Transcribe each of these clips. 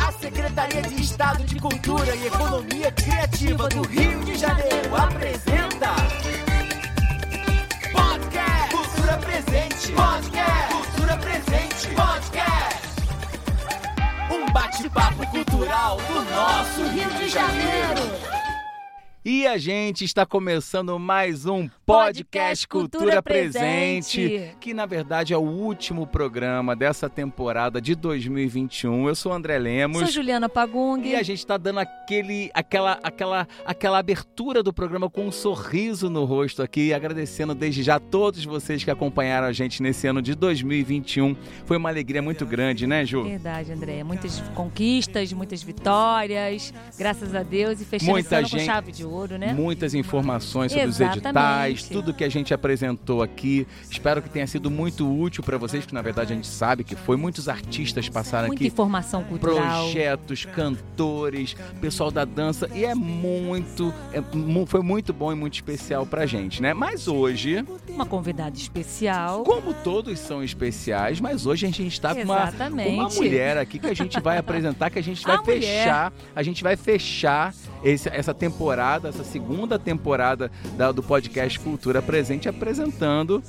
A Secretaria de Estado de Cultura e Economia Criativa do Rio de Janeiro apresenta Podcast Cultura Presente. Podcast Cultura Presente. Podcast. Um bate-papo cultural do nosso Rio de Janeiro. E a gente está começando mais um podcast, Cultura, Cultura Presente, Presente. que na verdade é o último programa dessa temporada de 2021. Eu sou o André Lemos. Sou Juliana Pagung. E a gente está dando aquele, aquela, aquela, aquela abertura do programa com um sorriso no rosto aqui, agradecendo desde já a todos vocês que acompanharam a gente nesse ano de 2021. Foi uma alegria muito grande, né, Ju? Verdade, André. Muitas conquistas, muitas vitórias, graças a Deus. E fechando Muita gente- com chave de ouro, né? Muitas informações sobre os Editais, tudo que a gente apresentou aqui. Espero que tenha sido muito útil para vocês, que na verdade a gente sabe que foi. Muitos artistas passaram Muita aqui. informação cultural. Projetos, cantores, pessoal da dança e é muito, é foi muito bom e muito especial pra gente, né? Mas hoje, Uma convidada especial. como todos são especiais, mas hoje a gente está com uma, uma mulher aqui que a gente vai apresentar, que a gente vai A mulher. fechar, a gente vai fechar esse- essa temporada, essa segunda temporada da- do podcast Cultura Presente, apresentando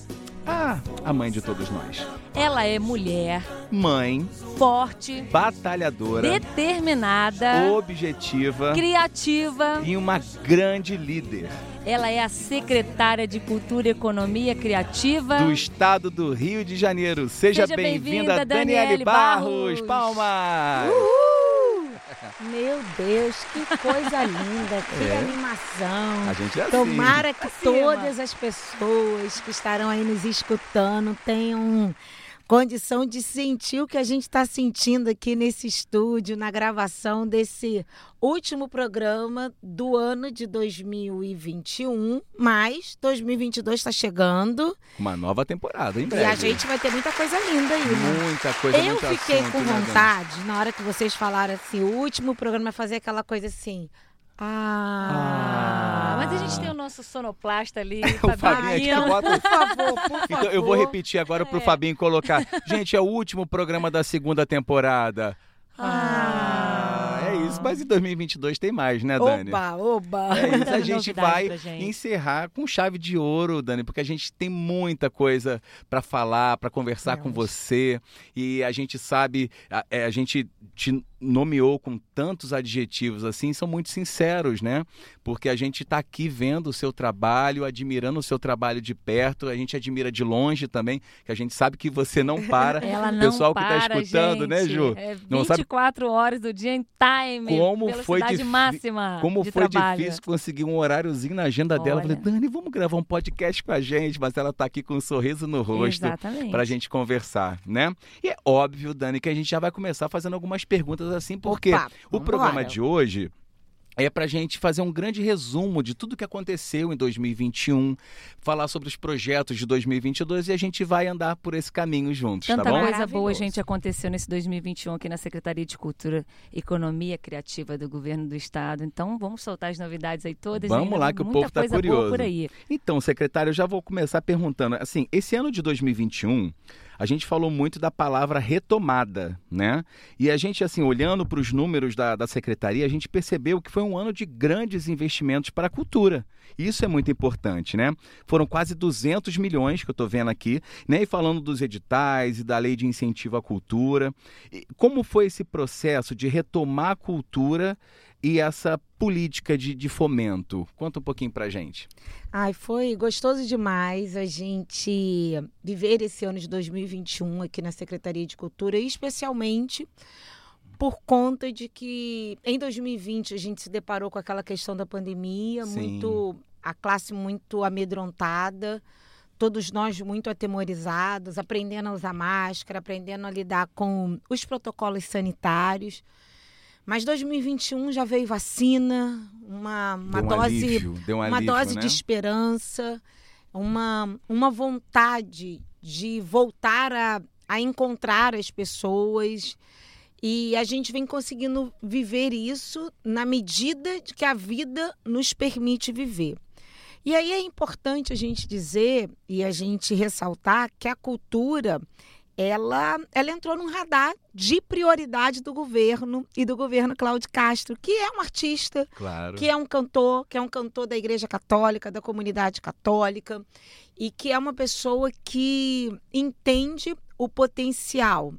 a, a mãe de todos nós. Ela é mulher, Mãe, forte, batalhadora, determinada, objetiva criativa. e uma grande líder Ela é a secretária de Cultura e Economia Criativa. do estado do Rio de Janeiro. Seja, Seja bem-vinda, bem-vinda, Daniele Barros. Barros. Palmas! Meu Deus, que coisa linda, que É. animação. A gente é assim. Tomara que Acima. todas as pessoas que estarão aí nos escutando tenham condição de sentir o que a gente está sentindo aqui nesse estúdio, na gravação desse último programa do ano de 2021. Mas 2022 está chegando Uma nova temporada, em e breve. a gente vai ter muita coisa linda aí, né? Muita coisa, Eu muito fiquei assunto, com né, vontade, na hora que vocês falaram assim, o último programa fazer aquela coisa assim. Ah, Ah, mas a gente tem o nosso sonoplasta ali, O Fabinho bota... por favor, por favor. Então eu vou repetir agora pro É. Fabinho colocar. Gente, é o último programa da segunda temporada. Ah. é isso. Mas em 2022 tem mais, né, Dani? Oba, oba. É isso, a gente vai gente. encerrar com chave de ouro, Dani, porque a gente tem muita coisa para falar, para conversar com Temos. você e a gente sabe, a, é, a gente te nomeou com tantos adjetivos assim, são muito sinceros, né? Porque a gente está aqui vendo o seu trabalho, admirando o seu trabalho de perto, a gente admira de longe também, que a gente sabe que você não para. Ela não pessoal que para, tá escutando, né, gente. Ju? É Não sabe 24 horas do dia em time. Como foi difí- máxima Como foi trabalho. difícil conseguir um horáriozinho na agenda dela. Eu falei, Olha. Dani, vamos gravar um podcast com a gente, mas ela tá aqui com um sorriso no rosto Exatamente. pra gente conversar, né? E é óbvio, Dani, que a gente já vai começar fazendo algumas perguntas assim, porque Opa, o programa de hoje é pra gente fazer um grande resumo de tudo que aconteceu em 2021, falar sobre os projetos de 2022 e a gente vai andar por esse caminho juntos, Tanta tá bom? coisa boa, gente, aconteceu nesse 2021 aqui na Secretaria de Cultura e Economia Criativa do Governo do Estado. Então, vamos soltar as novidades aí todas. Vamos ainda lá, que o povo tá boa curioso. por aí. Então, secretário, eu já vou começar perguntando. Assim, esse ano de 2021, a gente falou muito da palavra retomada, né? E a gente, assim, olhando para os números da, da secretaria, a gente percebeu que foi um ano de grandes investimentos para a cultura. Isso é muito importante, né? Foram quase 200 milhões que eu estou vendo aqui, né? E falando dos editais e da lei de incentivo à cultura. E como foi esse processo de retomar a cultura e essa política de, de fomento? Conta um pouquinho pra gente. Ai, foi gostoso demais a gente viver esse ano de 2021 aqui na Secretaria de Cultura, especialmente por conta de que em 2020 a gente se deparou com aquela questão da pandemia, Sim. muito a classe muito amedrontada, todos nós muito atemorizados, aprendendo a usar máscara, aprendendo a lidar com os protocolos sanitários. Mas 2021 já veio vacina, uma, uma um dose alívio, um uma alívio, dose né? de esperança, uma, uma vontade de voltar a, a encontrar as pessoas. E a gente vem conseguindo viver isso na medida de que a vida nos permite viver. E aí é importante a gente dizer e a gente ressaltar que a cultura ela, ela entrou num radar de prioridade do governo e do governo Cláudio Castro, que é um artista, Claro. que é um cantor, que é um cantor da Igreja Católica, da comunidade católica, e que é uma pessoa que entende o potencial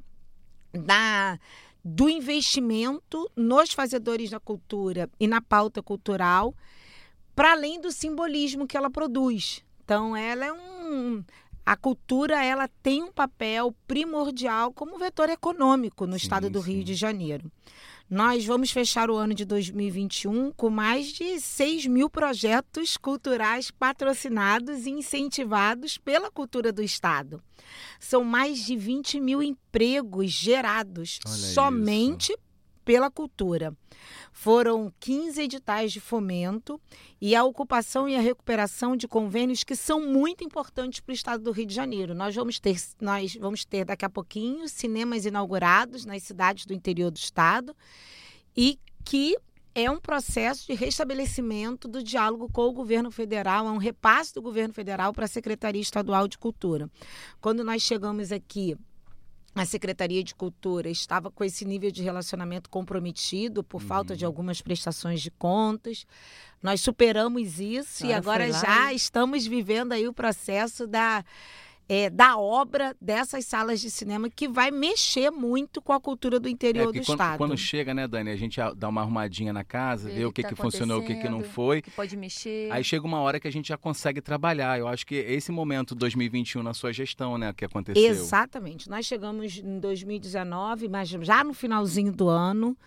da, do investimento nos fazedores da cultura e na pauta cultural, para além do simbolismo que ela produz. Então, ela é um. A cultura ela tem um papel primordial como vetor econômico no Sim, estado do Rio sim. de Janeiro. Nós vamos fechar o ano de 2021 com mais de 6 mil projetos culturais patrocinados e incentivados pela cultura do Estado. São mais de 20 mil empregos gerados Olha somente pela cultura. Foram 15 editais de fomento e a ocupação e a recuperação de convênios que são muito importantes para o estado do Rio de Janeiro. Nós vamos ter, nós vamos ter daqui a pouquinho cinemas inaugurados nas cidades do interior do estado e que é um processo de restabelecimento do diálogo com o governo federal, é um repasse do governo federal para a Secretaria Estadual de Cultura. Quando nós chegamos aqui a Secretaria de Cultura estava com esse nível de relacionamento comprometido por falta de algumas prestações de contas. Nós superamos isso e agora já e- estamos vivendo aí o processo da, é, da obra dessas salas de cinema que vai mexer muito com a cultura do É, interior porque do quando, estado. quando chega, né, Dani, a gente a- dá uma arrumadinha na casa, vê o que, tá que funcionou, o que, que não foi. Que pode mexer. Aí chega uma hora que a gente já consegue trabalhar. Eu acho que esse momento 2021 na sua gestão, né, que aconteceu. Exatamente. Nós chegamos em 2019, mas já no finalzinho do ano.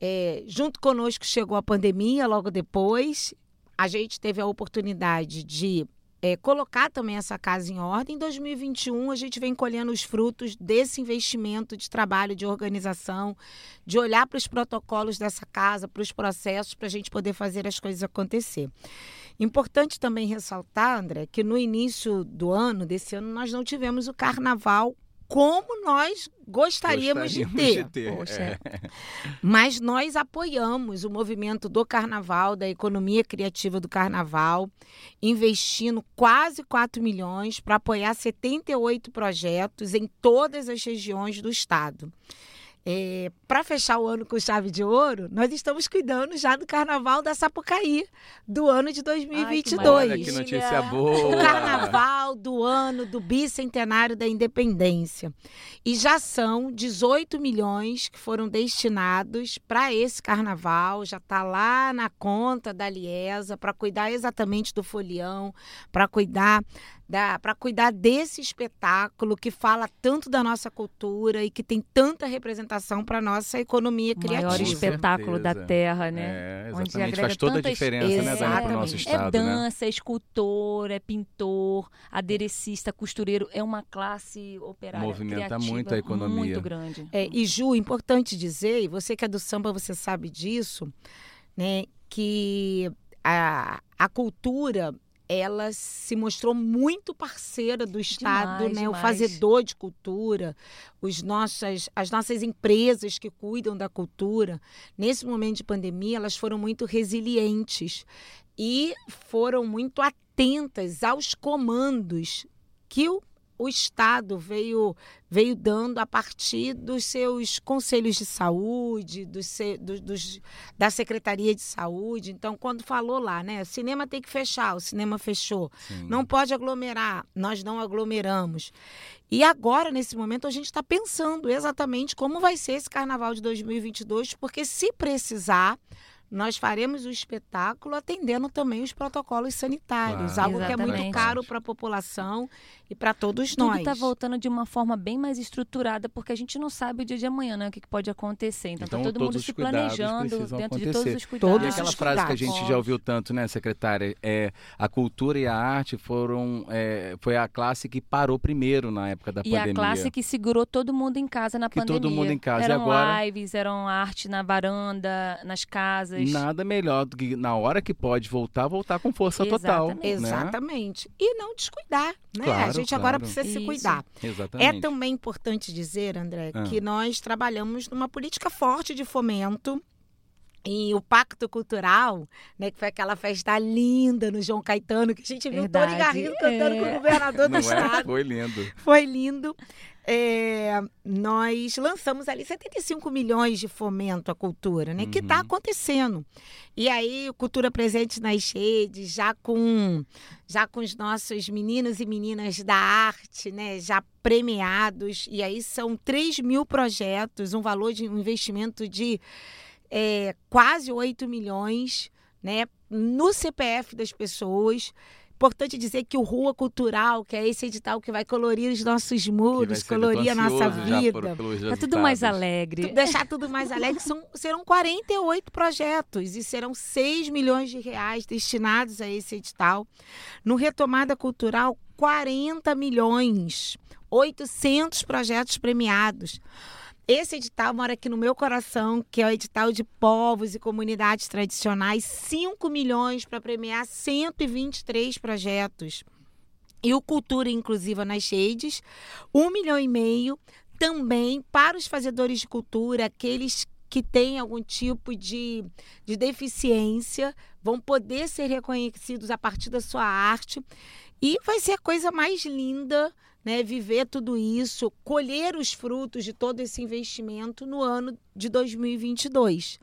É, junto conosco chegou a pandemia logo depois. A gente teve a oportunidade de é, colocar também essa casa em ordem. Em 2021, a gente vem colhendo os frutos desse investimento de trabalho, de organização, de olhar para os protocolos dessa casa, para os processos, para a gente poder fazer as coisas acontecer. Importante também ressaltar, André, que no início do ano, desse ano, nós não tivemos o carnaval como nós gostaríamos, de ter. Poxa. é. Mas nós apoiamos o movimento do carnaval, da economia criativa do carnaval, investindo quase 4 milhões para apoiar 78 projetos em todas as regiões do estado. Para fechar o ano com chave de ouro, nós estamos cuidando já do carnaval da Sapucaí, do ano de 2022. Olha que notícia boa. O carnaval do ano do bicentenário da independência. E já são 18 milhões que foram destinados para esse carnaval, já está lá na conta da Liesa, para cuidar exatamente do folião, para cuidar para cuidar desse espetáculo que fala tanto da nossa cultura e que tem tanta representação para nossa economia O criativa. maior espetáculo da terra, né? É, Onde exatamente. Faz toda a tantas- diferença, né, Dani, para o nosso Exatamente. estado, é né? dança, é escultor, é pintor, aderecista, costureiro. É uma classe operária Movimenta criativa muito a economia. Muito grande. É, e Ju, importante dizer, e você que é do samba, você sabe disso, né, que a, a cultura ela se mostrou muito parceira do Estado, Demais, né? O demais. fazedor de cultura, os nossas, as nossas empresas que cuidam da cultura, nesse momento de pandemia, elas foram muito resilientes e foram muito atentas aos comandos que o, o Estado veio veio dando a partir dos seus conselhos de saúde, dos, se- do- dos- da Secretaria de Saúde. Então, quando falou lá, né, cinema tem que fechar, o cinema fechou. Sim. Não pode aglomerar, nós não aglomeramos. E agora, nesse momento, a gente está pensando exatamente como vai ser esse carnaval de 2022, porque se precisar, nós faremos o espetáculo atendendo também os protocolos sanitários, Claro. algo que é muito Exatamente. caro para a população e para todos Tudo nós. está voltando de uma forma bem mais estruturada, porque a gente não sabe o dia de amanhã, né? O que pode acontecer. Então, Então, tá todo mundo se cuidados planejando dentro de acontecer. todos os cuidados. Todos E os aquela frase que a gente já ouviu tanto, né, secretária? É a cultura e a arte foram é, foi a classe que parou primeiro na época da E pandemia. a classe que segurou todo mundo em casa na Que todo pandemia. mundo em casa. E Eram agora? lives, eram arte na varanda, nas casas. Nada melhor do que na hora que pode voltar, voltar com força total. Exatamente. né? Exatamente. E não descuidar, né? a Claro, gente agora claro. precisa se Isso. cuidar. Exatamente. É também importante dizer, André, Ah. que nós trabalhamos numa política forte de fomento E o Pacto Cultural, né, que foi aquela festa linda no João Caetano, que a gente viu Verdade, Tony Garrido cantando é. com o governador do Não é? estado. Foi lindo. Foi lindo. É, nós lançamos ali 75 milhões de fomento à cultura, né? Que está Uhum. acontecendo. E aí, Cultura Presente nas redes, já com, já com os nossos meninos e meninas da arte, né? Já premiados. E aí são 3 mil projetos, um valor de um investimento de é, quase 8 milhões, né? No CPF das pessoas. Importante dizer que o Rua Cultural, que é esse edital que vai colorir os nossos muros, colorir a nossa vida. Tá tudo mais alegre. Tu- deixar tudo mais alegre, são, serão 48 projetos e serão 6 milhões de reais destinados a esse edital. No Retomada Cultural, 40 milhões, 800 projetos premiados. Esse edital mora aqui no meu coração, que é o edital de povos e comunidades tradicionais, 5 milhões para premiar 123 projetos. E o Cultura Inclusiva nas Redes, 1 milhão e meio também para os fazedores de cultura, aqueles que têm algum tipo de, de deficiência, vão poder ser reconhecidos a partir da sua arte. E vai ser a coisa mais linda, né? Viver tudo isso, colher os frutos de todo esse investimento no ano de 2022.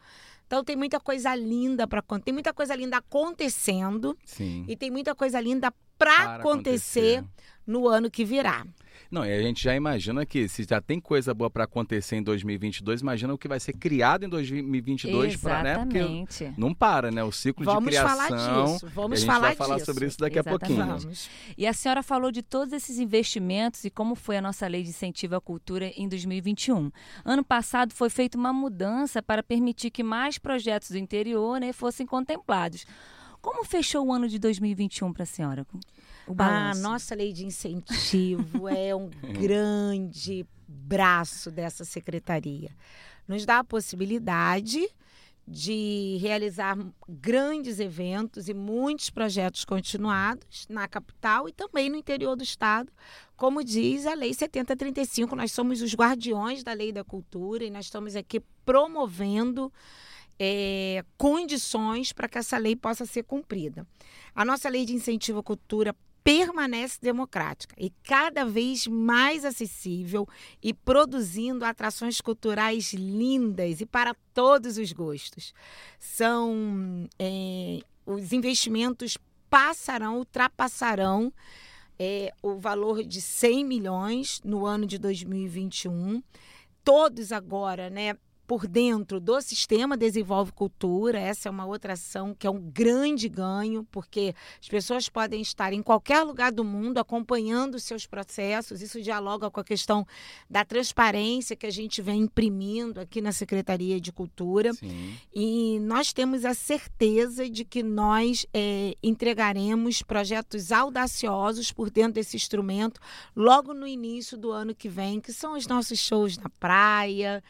Então tem muita coisa linda para tem muita coisa linda acontecendo Sim. e tem muita coisa linda para Para acontecer no ano que virá. Não, e a gente já imagina que se já tem coisa boa para acontecer em 2022, imagina o que vai ser criado em 2022 para, né? Porque não para, né? O ciclo Vamos de criação. falar disso. e a Vamos gente falar vai falar disso. sobre isso daqui a Exatamente. pouquinho. Vamos. E a senhora falou de todos esses investimentos e como foi a nossa lei de incentivo à cultura em 2021. Ano passado foi feita uma mudança para permitir que mais projetos do interior né, fossem contemplados. Como fechou o ano de 2021 para a senhora? A balanço. nossa lei de incentivo é um grande braço dessa secretaria. Nos dá a possibilidade de realizar grandes eventos e muitos projetos continuados na capital e também no interior do estado. Como diz a Lei 7035, nós somos os guardiões da Lei da Cultura e nós estamos aqui promovendo é, condições para que essa lei possa ser cumprida. A nossa lei de incentivo à cultura permanece democrática e cada vez mais acessível e produzindo atrações culturais lindas e para todos os gostos. São é, os investimentos passarão, ultrapassarão é, o valor de 100 milhões no ano de 2021. Todos agora, né? Por dentro do sistema Desenvolve Cultura, essa é uma outra ação que é um grande ganho, porque as pessoas podem estar em qualquer lugar do mundo acompanhando os seus processos. Isso dialoga com a questão da transparência que a gente vem imprimindo aqui na Secretaria de Cultura. Sim. E nós temos a certeza de que nós é, entregaremos projetos audaciosos por dentro desse instrumento logo no início do ano que vem, que são os nossos shows na praia,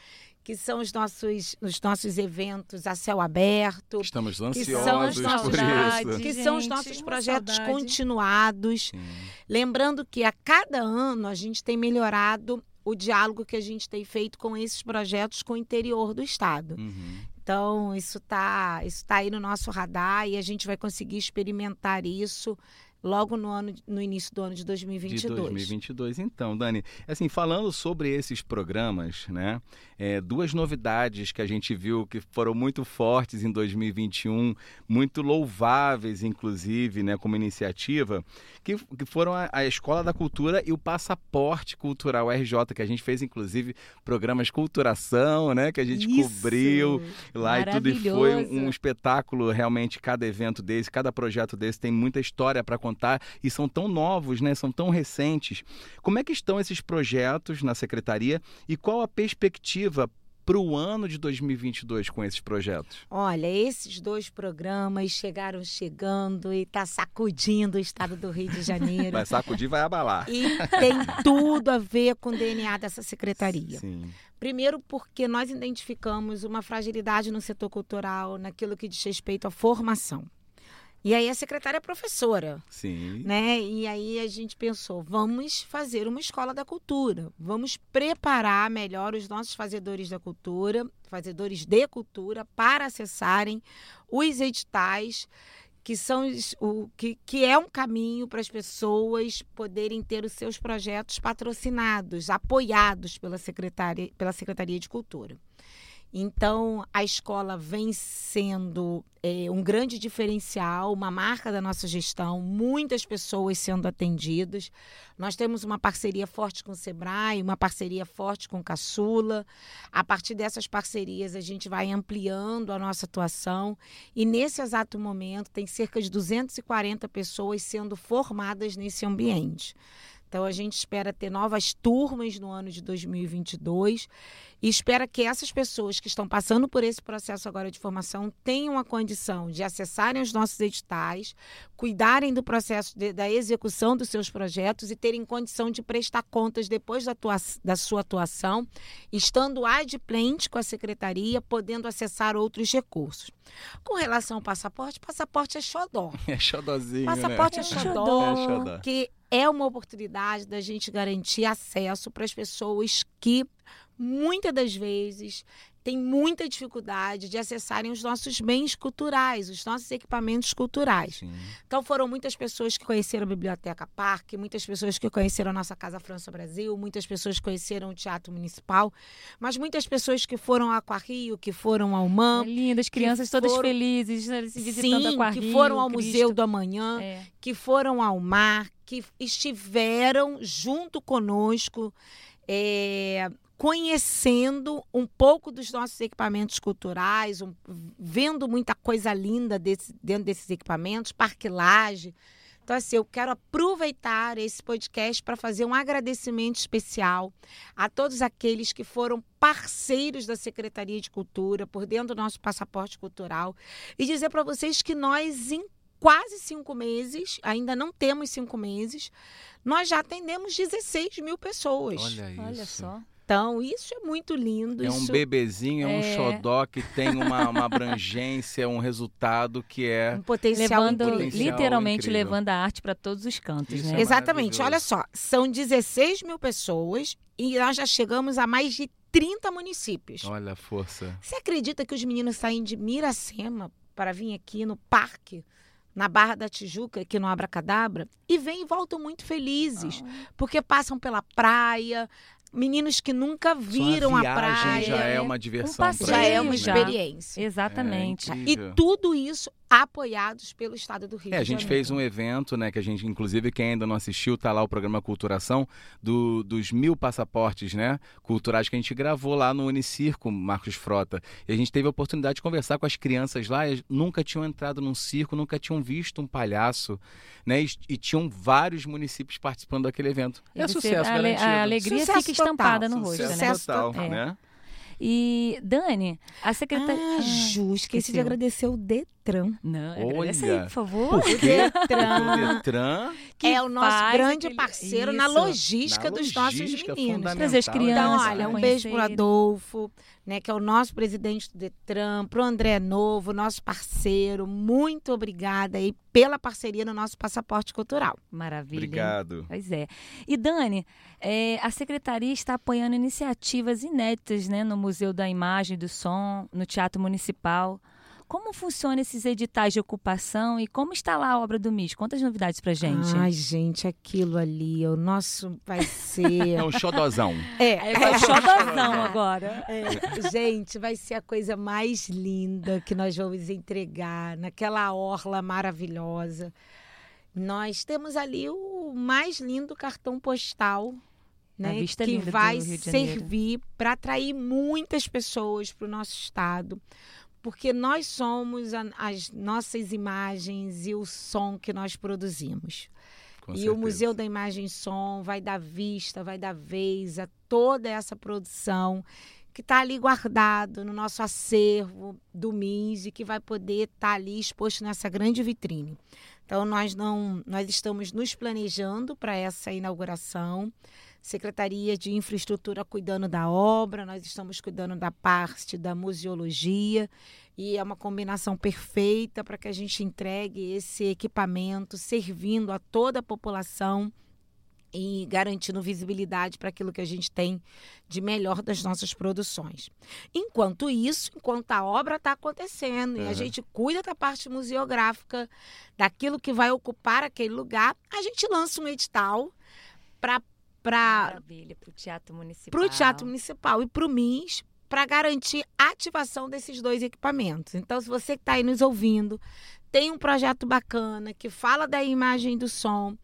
que são os nossos, os nossos eventos a céu aberto, Estamos são ansiosos os por nossos saudades. isso. que são os Gente, nossos projetos saudade. continuados. Sim. Lembrando que a cada ano a gente tem melhorado o diálogo que a gente tem feito com esses projetos com o interior do estado. Uhum. Então, isso está isso tá aí no nosso radar e a gente vai conseguir experimentar isso logo no, ano, no início do ano de De 2022. 2022. Então, Dani, assim, falando sobre esses programas, né? é, duas novidades que a gente viu que foram muito fortes em 2021, muito louváveis, inclusive, né, como iniciativa, que, que foram a, a Escola da Cultura e o Passaporte Cultural RJ, que a gente fez, inclusive, programas Culturação, né? Que a gente Isso! cobriu lá e tudo. E foi um, um espetáculo, realmente, cada evento desse, cada projeto desse tem muita história para contar e são tão novos, né? São tão recentes. Como é que estão esses projetos na secretaria e qual a perspectiva para o ano de 2022 com esses projetos? Olha, esses dois programas chegaram chegando e está sacudindo o estado do Rio de Janeiro. Vai sacudir, vai abalar. E tem tudo a ver com o DNA dessa secretaria. Sim. Primeiro, porque nós identificamos uma fragilidade no setor cultural, naquilo que diz respeito à formação. E aí a secretária é professora. Sim. Né? E aí a gente pensou, vamos fazer uma escola da cultura. Vamos preparar melhor os nossos fazedores da cultura, fazedores de cultura, para acessarem os editais que são o que, que é um caminho para as pessoas poderem ter os seus projetos patrocinados, apoiados pela secretaria, pela Secretaria de Cultura. Então, a escola vem sendo é, um grande diferencial, uma marca da nossa gestão, muitas pessoas sendo atendidas. Nós temos uma parceria forte com o Sebrae, uma parceria forte com o Caçula. A partir dessas parcerias, a gente vai ampliando a nossa atuação. E nesse exato momento, tem cerca de 240 pessoas sendo formadas nesse ambiente. Então a gente espera ter novas turmas no ano de 2022 e espera que essas pessoas que estão passando por esse processo agora de formação tenham a condição de acessarem os nossos editais, cuidarem do processo de, da execução dos seus projetos e terem condição de prestar contas depois da, tua, da sua atuação, estando adplente com a secretaria, podendo acessar outros recursos. Com relação ao passaporte, passaporte é xodó. É xodózinho, Passaporte né? é xodó, É xodó. que é uma oportunidade da gente garantir acesso para as pessoas que muitas das vezes têm muita dificuldade de acessarem os nossos bens culturais, os nossos equipamentos culturais. Sim. Então foram muitas pessoas que conheceram a Biblioteca Parque, muitas pessoas que conheceram a nossa Casa França Brasil, muitas pessoas que conheceram o Teatro Municipal, mas muitas pessoas que foram ao Aquarrio, que foram ao É MAM, lindo, as crianças todas foram- felizes, né, se visitando sim, Aquarrio, que foram ao Cristo. Museu do Amanhã, É. que foram ao mar, que estiveram junto conosco, é, conhecendo um pouco dos nossos equipamentos culturais, um- vendo muita coisa linda desse- dentro desses equipamentos, parquilagem. Então, assim, eu quero aproveitar esse podcast para fazer um agradecimento especial a todos aqueles que foram parceiros da Secretaria de Cultura por dentro do nosso passaporte cultural e dizer para vocês que nós, em quase cinco meses, ainda não temos cinco meses, nós já atendemos 16 mil pessoas. Olha isso. Olha só. Então, isso é muito lindo. É um isso bebezinho, é um É. xodó que tem uma, uma abrangência, um resultado que é. um potencial Levando, incrível. Potencial literalmente incrível. levando a arte para todos os cantos, Isso né? é Exatamente. Olha só, são 16 mil pessoas e nós já chegamos a mais de 30 municípios. Olha a força. Você acredita que os meninos saem de Miracema para vir aqui no parque, na Barra da Tijuca, aqui no Abracadabra, e vêm e voltam muito felizes, porque passam pela praia, meninos que nunca viram a, praia. já é uma um diversão passeio, pra já é uma né? experiência. Exatamente. É E tudo isso apoiados pelo Estado do Rio É, a de gente fez um evento, né, que a gente, inclusive, quem ainda não assistiu, tá lá o programa Culturação, do, dos mil passaportes, né, culturais que a gente gravou lá no Unicirco, Marcos Frota. E a gente teve a oportunidade de conversar com as crianças lá, nunca tinham entrado num circo, nunca tinham visto um palhaço, né, e, e tinham vários municípios participando daquele evento. E é você- sucesso a, a alegria Sucesso fica estampada total. no rosto, Sucesso né? Sucesso total, total. né? E, Dani, a secretaria... Ah, Ju, esqueci de esqueceu. agradecer o Detran. Não, Olha. agradece aí, por favor. Por quê? Porque o Detran Detran Que é o nosso grande aquele- parceiro na logística Na dos logística nossos meninos. Trazer as Então, crianças olha, pra um beijo pro. Adolfo, né, que é o nosso presidente do Detran, pro André Novo, nosso parceiro. Muito obrigada aí pela parceria no nosso passaporte cultural. Maravilha. hein? Obrigado. Pois é. E Dani, é, a secretaria está apoiando iniciativas inéditas né, no Museu da Imagem e do Som, no Teatro Municipal. Como funcionam esses editais de ocupação e como está lá a obra do MIS? Quantas novidades pra gente? Ai, gente, aquilo ali, o nosso vai ser. É um xodozão. é, É, vai xodozão agora. É, gente, vai ser a coisa mais linda que nós vamos entregar naquela orla maravilhosa. Nós temos ali o mais lindo cartão postal, né, vista que vai servir para atrair muitas pessoas para o nosso estado, porque nós somos a- as nossas imagens e o som que nós produzimos. Com e certeza. o Museu da Imagem e Som vai dar vista, vai dar vez a toda essa produção que está ali guardado no nosso acervo do MIS e que vai poder estar ali exposto nessa grande vitrine. Então nós não, nós estamos nos planejando para essa inauguração. Secretaria de Infraestrutura cuidando da obra, nós estamos cuidando da parte da museologia e é uma combinação perfeita para que a gente entregue esse equipamento servindo a toda a população e garantindo visibilidade para aquilo que a gente tem de melhor das nossas produções. Enquanto isso, enquanto a obra está acontecendo uhum. e a gente cuida da parte museográfica, daquilo que vai ocupar aquele lugar, a gente lança um edital para para o Teatro Municipal. Para o Teatro Municipal e para o MIS, para garantir a ativação desses dois equipamentos. Então, se você que está aí nos ouvindo, tem um projeto bacana que fala da imagem do som,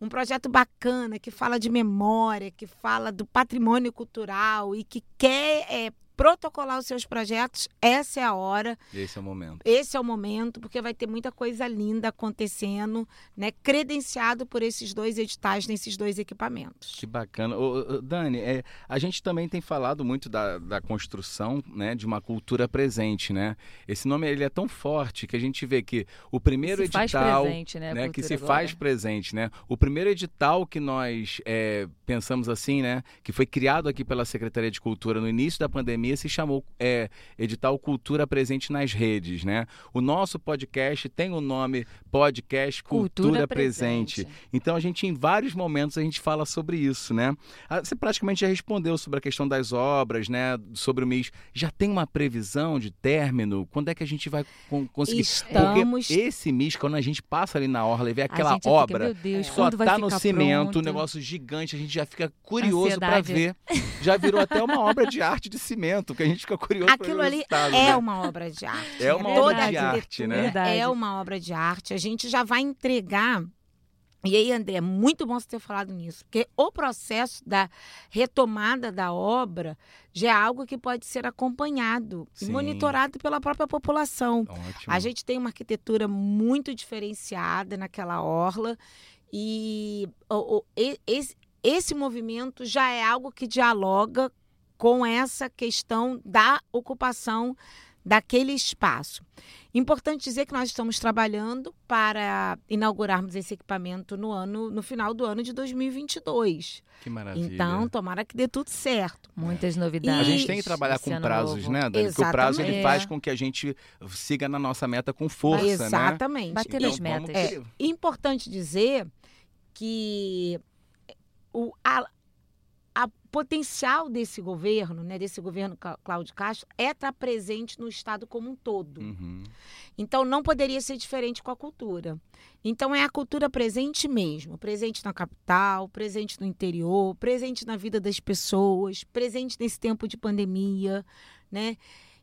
um projeto bacana que fala de memória, que fala do patrimônio cultural e que quer é, protocolar os seus projetos, essa é a hora. Esse é o momento. Esse é o momento, porque vai ter muita coisa linda acontecendo, né? Credenciado por esses dois editais nesses dois equipamentos. Que bacana. Ô, Dani, é, a gente também tem falado muito da, da construção né, de uma cultura presente, né? Esse nome ele é tão forte que a gente vê que o primeiro se edital. Faz presente, né, né que se agora. faz presente, né? O primeiro edital que nós é, pensamos assim, né? Que foi criado aqui pela Secretaria de Cultura no início da pandemia pandemia se chamou é, Edital Cultura Presente nas Redes, né? O nosso podcast tem o nome Podcast Cultura, Cultura presente. presente. Então a gente, em vários momentos, a gente fala sobre isso, né? Ah, você praticamente já respondeu sobre a questão das obras, né? Sobre o mês. Já tem uma previsão de término? Quando é que a gente vai conseguir? Estamos... Porque esse mês, quando a gente passa ali na orla e vê aquela obra, fica, Deus, só tá no cimento, pronto? um negócio gigante, a gente já fica curioso para ver. Já virou até uma obra de arte de cimento que a gente fica curioso Aquilo ali é né? uma obra de arte. É uma né? obra de arte, né? Verdade. É uma obra de arte. A gente já vai entregar e aí, André, é muito bom você ter falado nisso, porque o processo da retomada da obra já é algo que pode ser acompanhado Sim. e monitorado pela própria população. Ótimo. A gente tem uma arquitetura muito diferenciada naquela orla e esse movimento já é algo que dialoga com essa questão da ocupação daquele espaço. Importante dizer que nós estamos trabalhando para inaugurarmos esse equipamento no ano, no final do ano de 2022. Que maravilha. Então, tomara que dê tudo certo. Muitas novidades. A gente tem que trabalhar com prazos, novo. né, Dani? Porque o prazo ele faz com que a gente siga na nossa meta com força, Exatamente. né? Bater então, as metas. É importante dizer que o, a, a potencial desse governo, né, desse governo Cláudio Castro, é estar presente no Estado como um todo. Uhum. Então, não poderia ser diferente com a cultura. Então, é a cultura presente mesmo. Presente na capital, presente no interior, presente na vida das pessoas, presente nesse tempo de pandemia, né?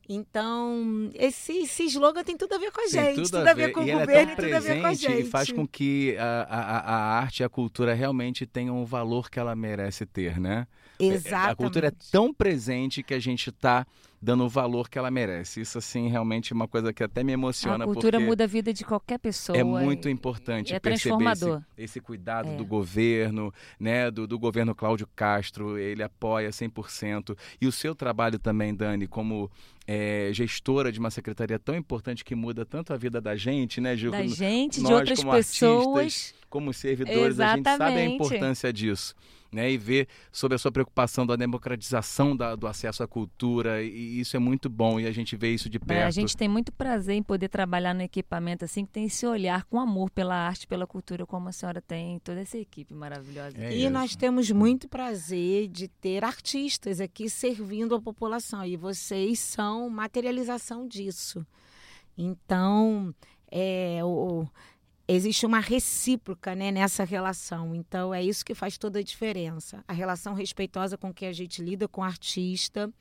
Então, esse, esse slogan tem tudo a ver com a gente, tudo, tudo a ver, com o governo é e tudo a ver com a gente. E faz com que a, a, a arte e a cultura realmente tenham o valor que ela merece ter, né? Exatamente. A cultura é tão presente que a gente está dando o valor que ela merece. Isso, assim, realmente é uma coisa que até me emociona. A cultura muda a vida de qualquer pessoa. É muito importante é perceber esse, esse, cuidado é. do governo, né, do, do governo Cláudio Castro. Ele apoia 100%. E o seu trabalho também, Dani, como é, gestora de uma secretaria tão importante que muda tanto a vida da gente, né, Gil? Da gente, Nós, de outras como pessoas. Artistas, como servidores, Exatamente. a gente sabe a importância disso né, e ver sobre a sua preocupação da democratização da, do acesso à cultura e isso é muito bom e a gente vê isso de perto. É, a gente tem muito prazer em poder trabalhar no equipamento assim que tem esse olhar com amor pela arte, pela cultura como a senhora tem, toda essa equipe maravilhosa. É e isso. nós temos muito prazer de ter artistas aqui servindo a população e vocês são materialização disso. Então, é, o, existe uma recíproca né, nessa relação. Então, é isso que faz toda a diferença. A relação respeitosa com que a gente lida com o artista,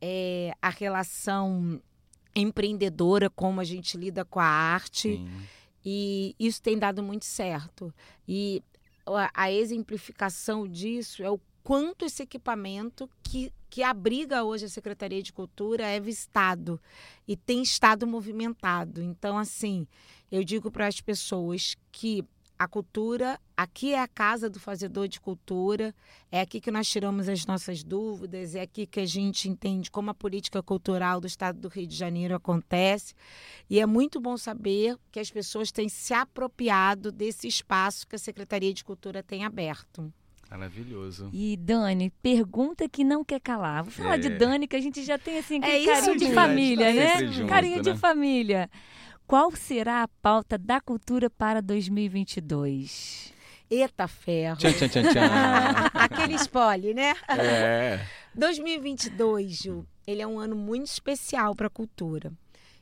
é, a relação empreendedora, como a gente lida com a arte. Sim. E isso tem dado muito certo. E a, a exemplificação disso é o quanto esse equipamento que, que abriga hoje a Secretaria de Cultura é vistado e tem estado movimentado. Então, assim, eu digo para as pessoas que a cultura, aqui é a casa do fazedor de cultura, é aqui que nós tiramos as nossas dúvidas, é aqui que a gente entende como a política cultural do estado do Rio de Janeiro acontece. E é muito bom saber que as pessoas têm se apropriado desse espaço que a Secretaria de Cultura tem aberto. Maravilhoso. E Dani, pergunta que não quer calar. Vou falar É. de Dani, que a gente já tem assim É isso carinho de família, Tá né? junto, carinho de né? família. Qual será a pauta da cultura para 2022? Eita ferro. Tchan, tchan, tchan, tchan. Aquele spoiler, né? é. 2022, Ju, ele é um ano muito especial para a cultura.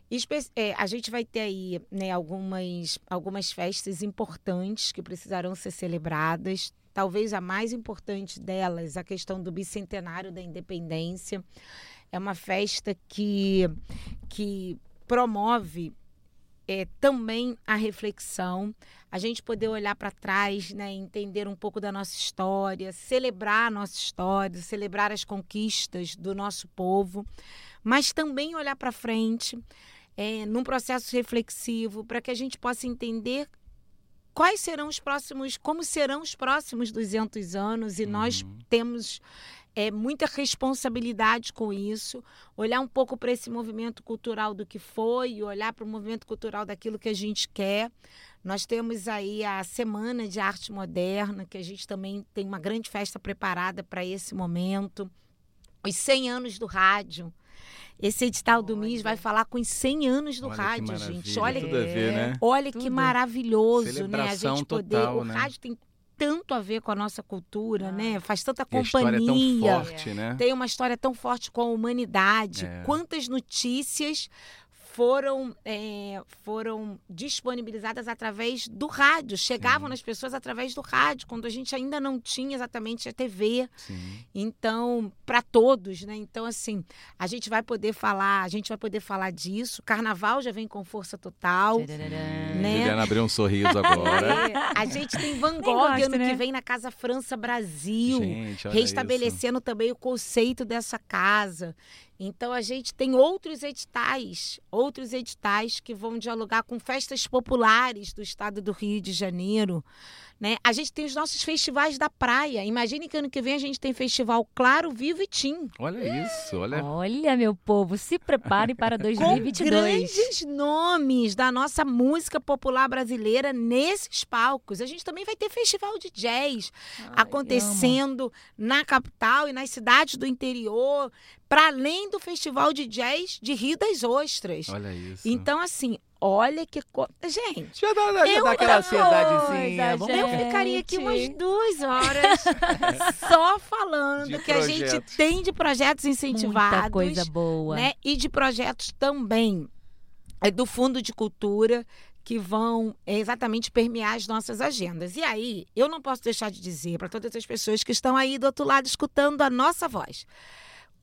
Espe- é, a gente vai ter aí né, algumas, algumas festas importantes que precisarão ser celebradas. Talvez a mais importante delas, a questão do bicentenário da independência. É uma festa que, que promove é, também a reflexão, a gente poder olhar para trás, né, entender um pouco da nossa história, celebrar a nossa história, celebrar as conquistas do nosso povo, mas também olhar para frente, é, num processo reflexivo, para que a gente possa entender quais serão os próximos, como serão os próximos 200 anos, e nós Uhum. temos é, muita responsabilidade com isso, olhar um pouco para esse movimento cultural do que foi, e olhar para o movimento cultural daquilo que a gente quer. Nós temos aí a Semana de Arte Moderna, que a gente também tem uma grande festa preparada para esse momento. Os 100 anos do rádio. Esse edital do MIS vai falar com os 100 anos do Olha rádio, gente. Olha, tudo a ver, né? olha que maravilhoso, né? A Celebração gente poder. total, o né? rádio tem tanto a ver com a nossa cultura, Ah. né? Faz tanta E a história é tão companhia forte, né? tem uma história tão forte com a humanidade. É. Quantas notícias foram, é, foram disponibilizadas através do rádio, chegavam Sim. nas pessoas através do rádio, quando a gente ainda não tinha exatamente a TV. Sim. Então, para todos, né? Então, assim, a gente vai poder falar, a gente vai poder falar disso. Carnaval já vem com força total. Né? Juliana abriu um sorriso agora. É, a gente tem Van Gogh gosto, ano né? que vem na Casa França Brasil Gente, olha restabelecendo também o conceito dessa casa. Então a gente tem outros editais, outros editais que vão dialogar com festas populares do estado do Rio de Janeiro. Né? A gente tem os nossos festivais da praia. Imagine que ano que vem a gente tem festival Claro, Vivo e Tim. isso. Olha isso, olha. Olha, meu povo, se prepare para Com 2022. grandes nomes da nossa música popular brasileira nesses palcos. A gente também vai ter festival de jazz Ai, acontecendo na capital e nas cidades do interior, para além do festival de jazz de Rio das Ostras. Olha isso. Então, assim, olha que. Co... Gente, já dá, já eu- dá aquela Coisa, ansiedadezinha. Vamos eu ficaria aqui umas duas horas só falando De que a gente projetos. tem de projetos incentivados. Muita coisa boa. né? E de projetos também é, do Fundo de Cultura que vão é, exatamente permear as nossas agendas. E aí, eu não posso deixar de dizer para todas as pessoas que estão aí do outro lado escutando a nossa voz.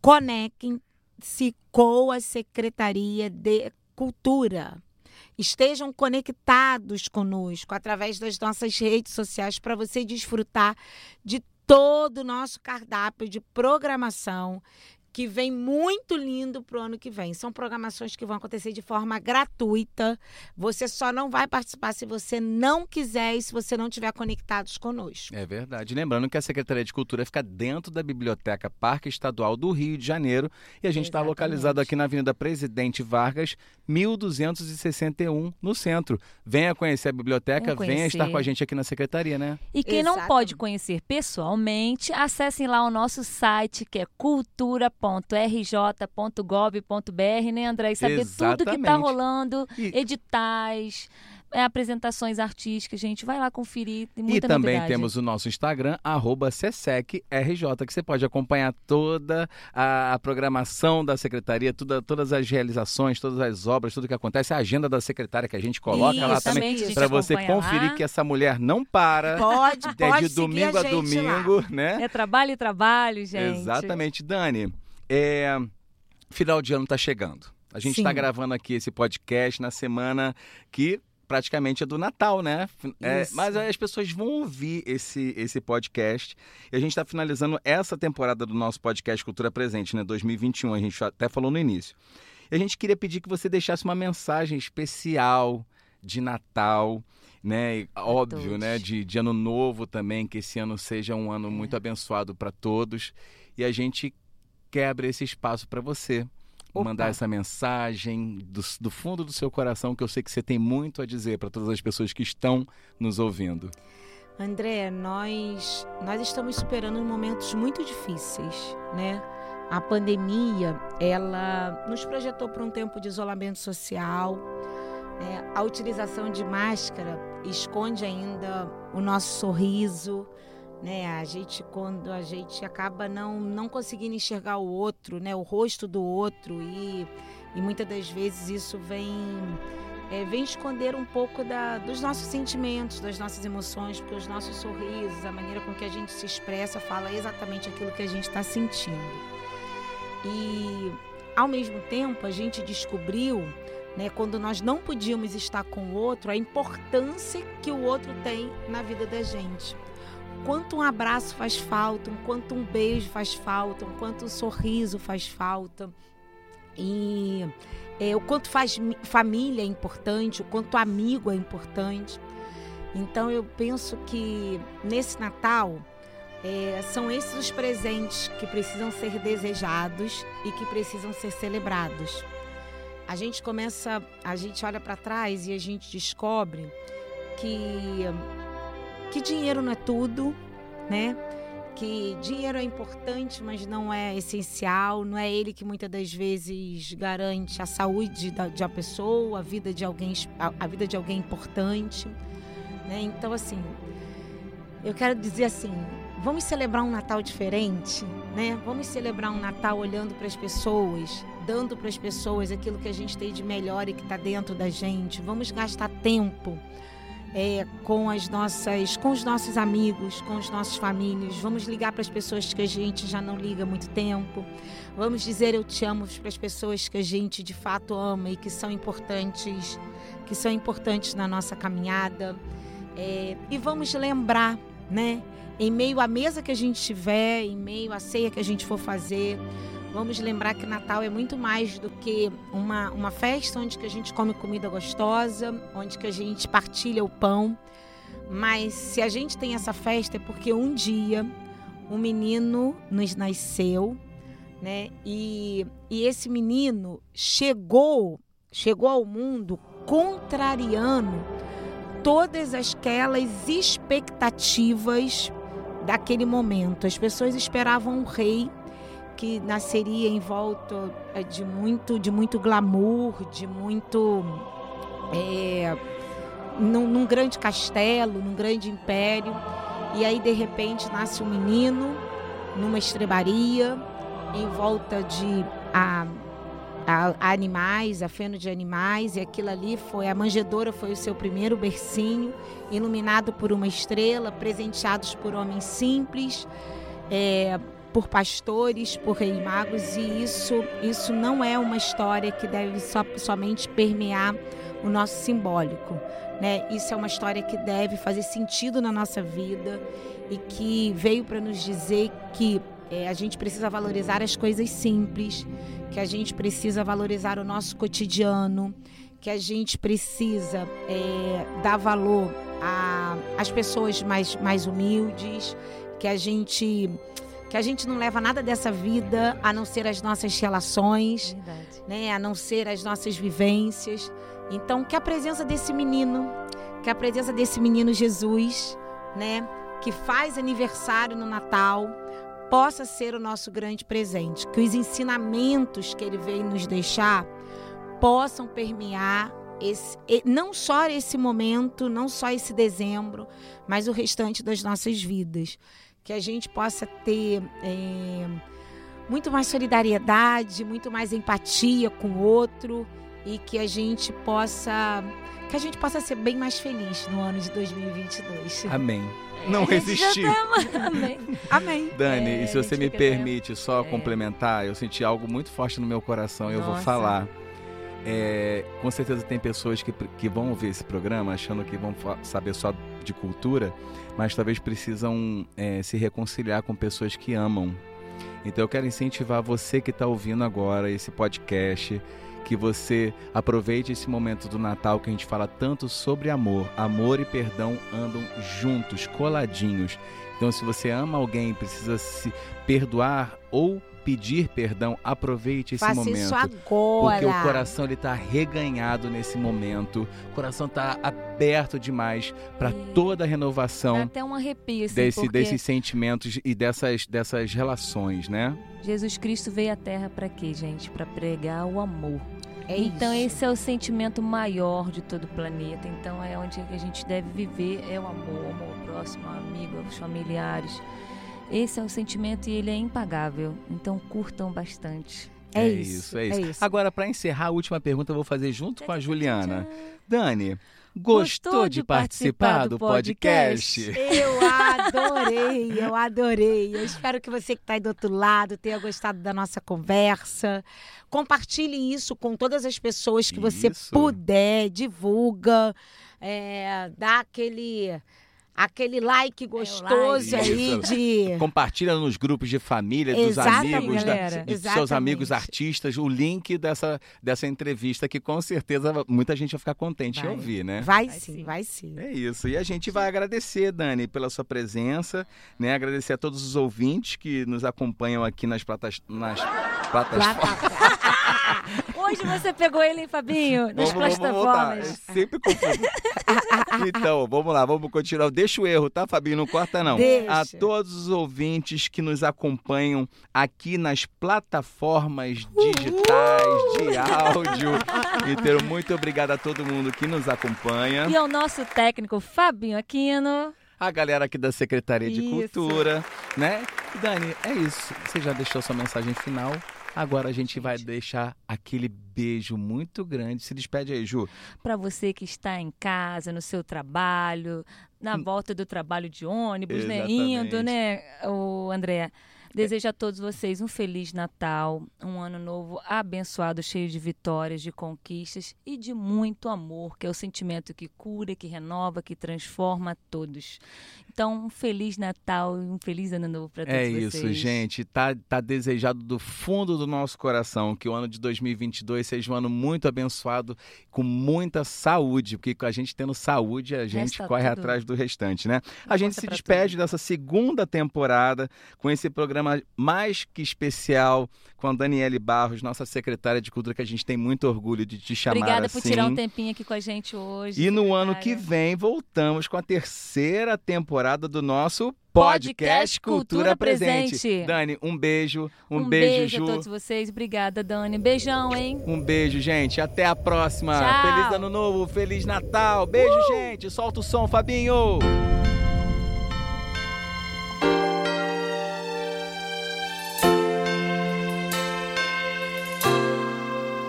Conectem-se com a Secretaria de Cultura. Estejam conectados conosco através das nossas redes sociais para você desfrutar de todo o nosso cardápio de programação que vem muito lindo para o ano que vem. São programações que vão acontecer de forma gratuita. Você só não vai participar se você não quiser e se você não estiver conectados conosco. É verdade. Lembrando que a Secretaria de Cultura fica dentro da Biblioteca Parque Estadual do Rio de Janeiro e a gente está localizado aqui na Avenida Presidente Vargas, 1261, no centro. Venha conhecer a biblioteca, Venha venha estar conhecer. com a gente aqui na Secretaria, né? E quem não Exatamente. pode conhecer pessoalmente, acessem lá o nosso site, que é cultura.rj.gov.br, né, André? E saber tudo que está Exatamente. rolando, E- editais, é, apresentações artísticas, gente. Vai lá conferir, tem E muita também novidade. temos o nosso Instagram, arroba SESECRJ, que você pode acompanhar toda a, a programação da Secretaria, tudo- todas as realizações, todas as obras, tudo que acontece, a agenda da secretária que a gente coloca lá Isso, também, a gente para você conferir lá. que essa mulher não para. Pode, É pode de domingo a, gente domingo, Lá. né? É trabalho e trabalho, gente. Exatamente, Dani. É, final de ano está chegando. A gente está gravando aqui esse podcast na semana que praticamente é do Natal, né? É, mas as pessoas vão ouvir esse, esse podcast. E a gente está finalizando essa temporada do nosso podcast Cultura Presente, né? 2021. A gente até falou no início. E a gente queria pedir que você deixasse uma mensagem especial de Natal, né? Óbvio, né? De, de ano novo também, que esse ano seja um ano É. muito abençoado para todos. E a gente quer abrir esse espaço para você. Opa. Mandar essa mensagem do, do fundo do seu coração, que eu sei que você tem muito a dizer para todas as pessoas que estão nos ouvindo. André, nós, nós estamos superando momentos muito difíceis, né? A pandemia, ela nos projetou para um tempo de isolamento social. Né? A utilização de máscara esconde ainda o nosso sorriso, né? A gente quando a gente acaba não não conseguindo enxergar o outro, né? O rosto do outro e, e muitas das vezes isso vem é, vem esconder um pouco da, dos nossos sentimentos, das nossas emoções, porque os nossos sorrisos, a maneira com que a gente se expressa, fala exatamente aquilo que a gente está sentindo. E ao mesmo tempo a gente descobriu, né, quando nós não podíamos estar com o outro, a importância que o outro tem na vida da gente. Quanto um abraço faz falta, um quanto um beijo faz falta, um quanto um sorriso faz falta. E é, o quanto faz família é importante, o quanto amigo é importante. Então eu penso que nesse Natal é, são esses os presentes que precisam ser desejados e que precisam ser celebrados. A gente começa, a gente olha para trás e a gente descobre que que dinheiro não é tudo, né? Que dinheiro é importante, mas não é essencial, não é ele que muitas das vezes garante a saúde da, de uma pessoa, a vida de alguém, a, a vida de alguém importante, né? Então assim, eu quero dizer assim, Vamos celebrar um Natal diferente, né? Vamos celebrar um Natal olhando para as pessoas, dando para as pessoas aquilo que a gente tem de melhor e que está dentro da gente. Vamos gastar tempo é, com as nossas, com os nossos amigos, com os nossos famílias. Vamos ligar para as pessoas que a gente já não liga há muito tempo. Vamos dizer eu te amo para as pessoas que a gente de fato ama e que são importantes, que são importantes na nossa caminhada. É, e vamos lembrar, né? em meio à mesa que a gente tiver, em meio à ceia que a gente for fazer. Vamos lembrar que Natal é muito mais do que uma, uma festa onde que a gente come comida gostosa, onde que a gente partilha o pão. Mas se a gente tem essa festa é porque um dia um menino nos nasceu, né? E, e esse menino chegou, chegou ao mundo contrariando todas aquelas expectativas daquele momento. As pessoas esperavam um rei que nasceria em volta é, de muito, de muito glamour, de muito. É, num, num grande castelo, num grande império. E aí, de repente, nasce um menino numa estrebaria, em volta de a, a, a, animais, a feno de animais, e aquilo ali foi a manjedoura foi o seu primeiro bercinho, iluminado por uma estrela, presenteados por homens simples, é, por pastores, por reis magos, e isso isso não é uma história que deve so, somente permear o nosso simbólico, né? Isso é uma história que deve fazer sentido na nossa vida e que veio para nos dizer que é, a gente precisa valorizar as coisas simples, que a gente precisa valorizar o nosso cotidiano, que a gente precisa é, dar valor às pessoas mais, mais humildes, que a gente que a gente não leva nada dessa vida a não ser as nossas relações, Verdade. né, a não ser as nossas vivências. Então, que a presença desse menino, que a presença desse menino Jesus, né, que faz aniversário no Natal, possa ser o nosso grande presente, que os ensinamentos que ele veio nos deixar possam permear esse, não só esse momento, não só esse dezembro, mas o restante das nossas vidas. Que a gente possa ter é, muito mais solidariedade, muito mais empatia com o outro e que a gente possa que a gente possa ser bem mais feliz no ano de 2022. Amém não resistir. Amém. Amém. Dani, é, e se você me permite só é. complementar, eu senti algo muito forte no meu coração e eu vou falar. É, com certeza tem pessoas que, que vão ouvir esse programa achando que vão saber só de cultura, mas talvez precisam é, se reconciliar com pessoas que amam. Então eu quero incentivar você que está ouvindo agora esse podcast que você aproveite esse momento do Natal que a gente fala tanto sobre amor. Amor e perdão andam juntos, coladinhos. Então, se você ama alguém, precisa se perdoar ou pedir perdão, aproveite esse Faça momento. isso agora. Porque o coração ele tá reganhado nesse momento. O coração tá aberto demais para toda a Dá renovação até um arrepio, assim, desse, porque desses sentimentos e dessas, dessas relações, né? Jesus Cristo veio à Terra para quê, gente? Para pregar o amor. É então isso. esse é o sentimento maior de todo o planeta. Então é onde a gente deve viver é o amor, o amor ao próximo, ao amigo, aos familiares. Esse é o sentimento e ele é impagável. Então curtam bastante. É isso, é isso. é isso. Agora, para encerrar, a última pergunta eu vou fazer junto com a Juliana. Dani, gostou, de participar do podcast? Eu adorei, eu adorei. Eu espero que você que está aí do outro lado tenha gostado da nossa conversa. Compartilhe isso com todas as pessoas que você Isso. puder, divulga, é, dá aquele, aquele like gostoso like. aí Isso. de. Compartilha nos grupos de família, dos Exatamente, amigos, da- galera. de seus amigos artistas, o link dessa, dessa entrevista que com certeza muita gente vai ficar contente Vai. em ouvir, né? Vai Vai sim, sim. vai sim. É isso. E a gente vai agradecer, Dani, pela sua presença, né? Agradecer a todos os ouvintes que nos acompanham aqui nas platas, nas plataformas. Plata- Hoje você pegou ele, hein, Fabinho? Nas Vamos, plataformas. Eu sempre confundo. então, vamos lá, vamos continuar. Deixa o erro, tá, Fabinho? Não corta, não. Deixa. A todos os ouvintes que nos acompanham aqui nas plataformas digitais de áudio. Inteiro, muito obrigado a todo mundo que nos acompanha. E ao nosso técnico Fabinho Aquino. A galera aqui da Secretaria de Isso. Cultura, né? Dani, é isso. Você já deixou sua mensagem final. Agora a gente vai deixar aquele beijo muito grande. Se despede aí, Ju. Para você que está em casa, no seu trabalho, na volta do trabalho de ônibus, né? Exatamente. Indo, né, o André? Desejo a todos vocês um feliz Natal, um ano novo abençoado, cheio de vitórias, de conquistas e de muito amor, que é o sentimento que cura, que renova, que transforma todos. Então, um feliz Natal e um feliz ano novo para todos É vocês. isso, gente. Tá, tá desejado do fundo do nosso coração que o ano de 2022 seja um ano muito abençoado, com muita saúde, porque com a gente tendo saúde, a gente Resta corre tudo. atrás do restante, né? A gente se despede dessa segunda temporada com esse programa mais que especial com a Daniele Barros, nossa secretária de cultura, que a gente tem muito orgulho de te chamar Obrigada assim. por tirar um tempinho aqui com a gente hoje. E no ano que secretária. vem voltamos com a terceira temporada do nosso Podcast podcast Cultura, Cultura Presente. Presente. Dani, um beijo, um, Um, beijo, beijo, Ju. a todos vocês. Obrigada, Dani. Beijão, hein? Um beijo, gente. Até a próxima. Tchau. Feliz Ano Novo, Feliz Natal. Beijo, gente. Solta o som, Fabinho.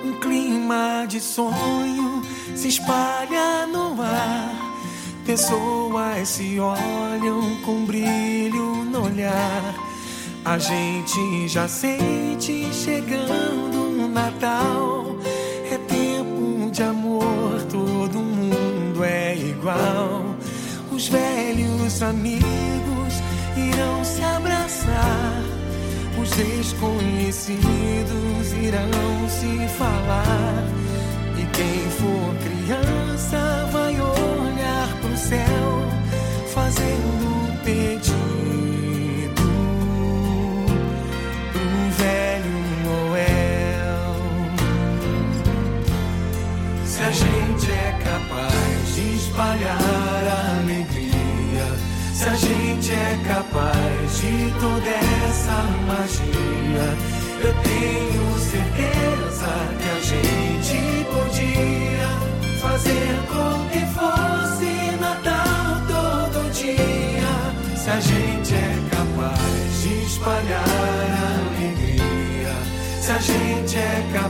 Um clima de sonho se espalha no. Pessoas se olham com brilho no olhar. A gente já sente chegando o Natal. É tempo de amor, todo mundo é igual. Os velhos amigos irão se abraçar. Os desconhecidos irão se falar. E quem for criança vai olhar pro céu, fazendo a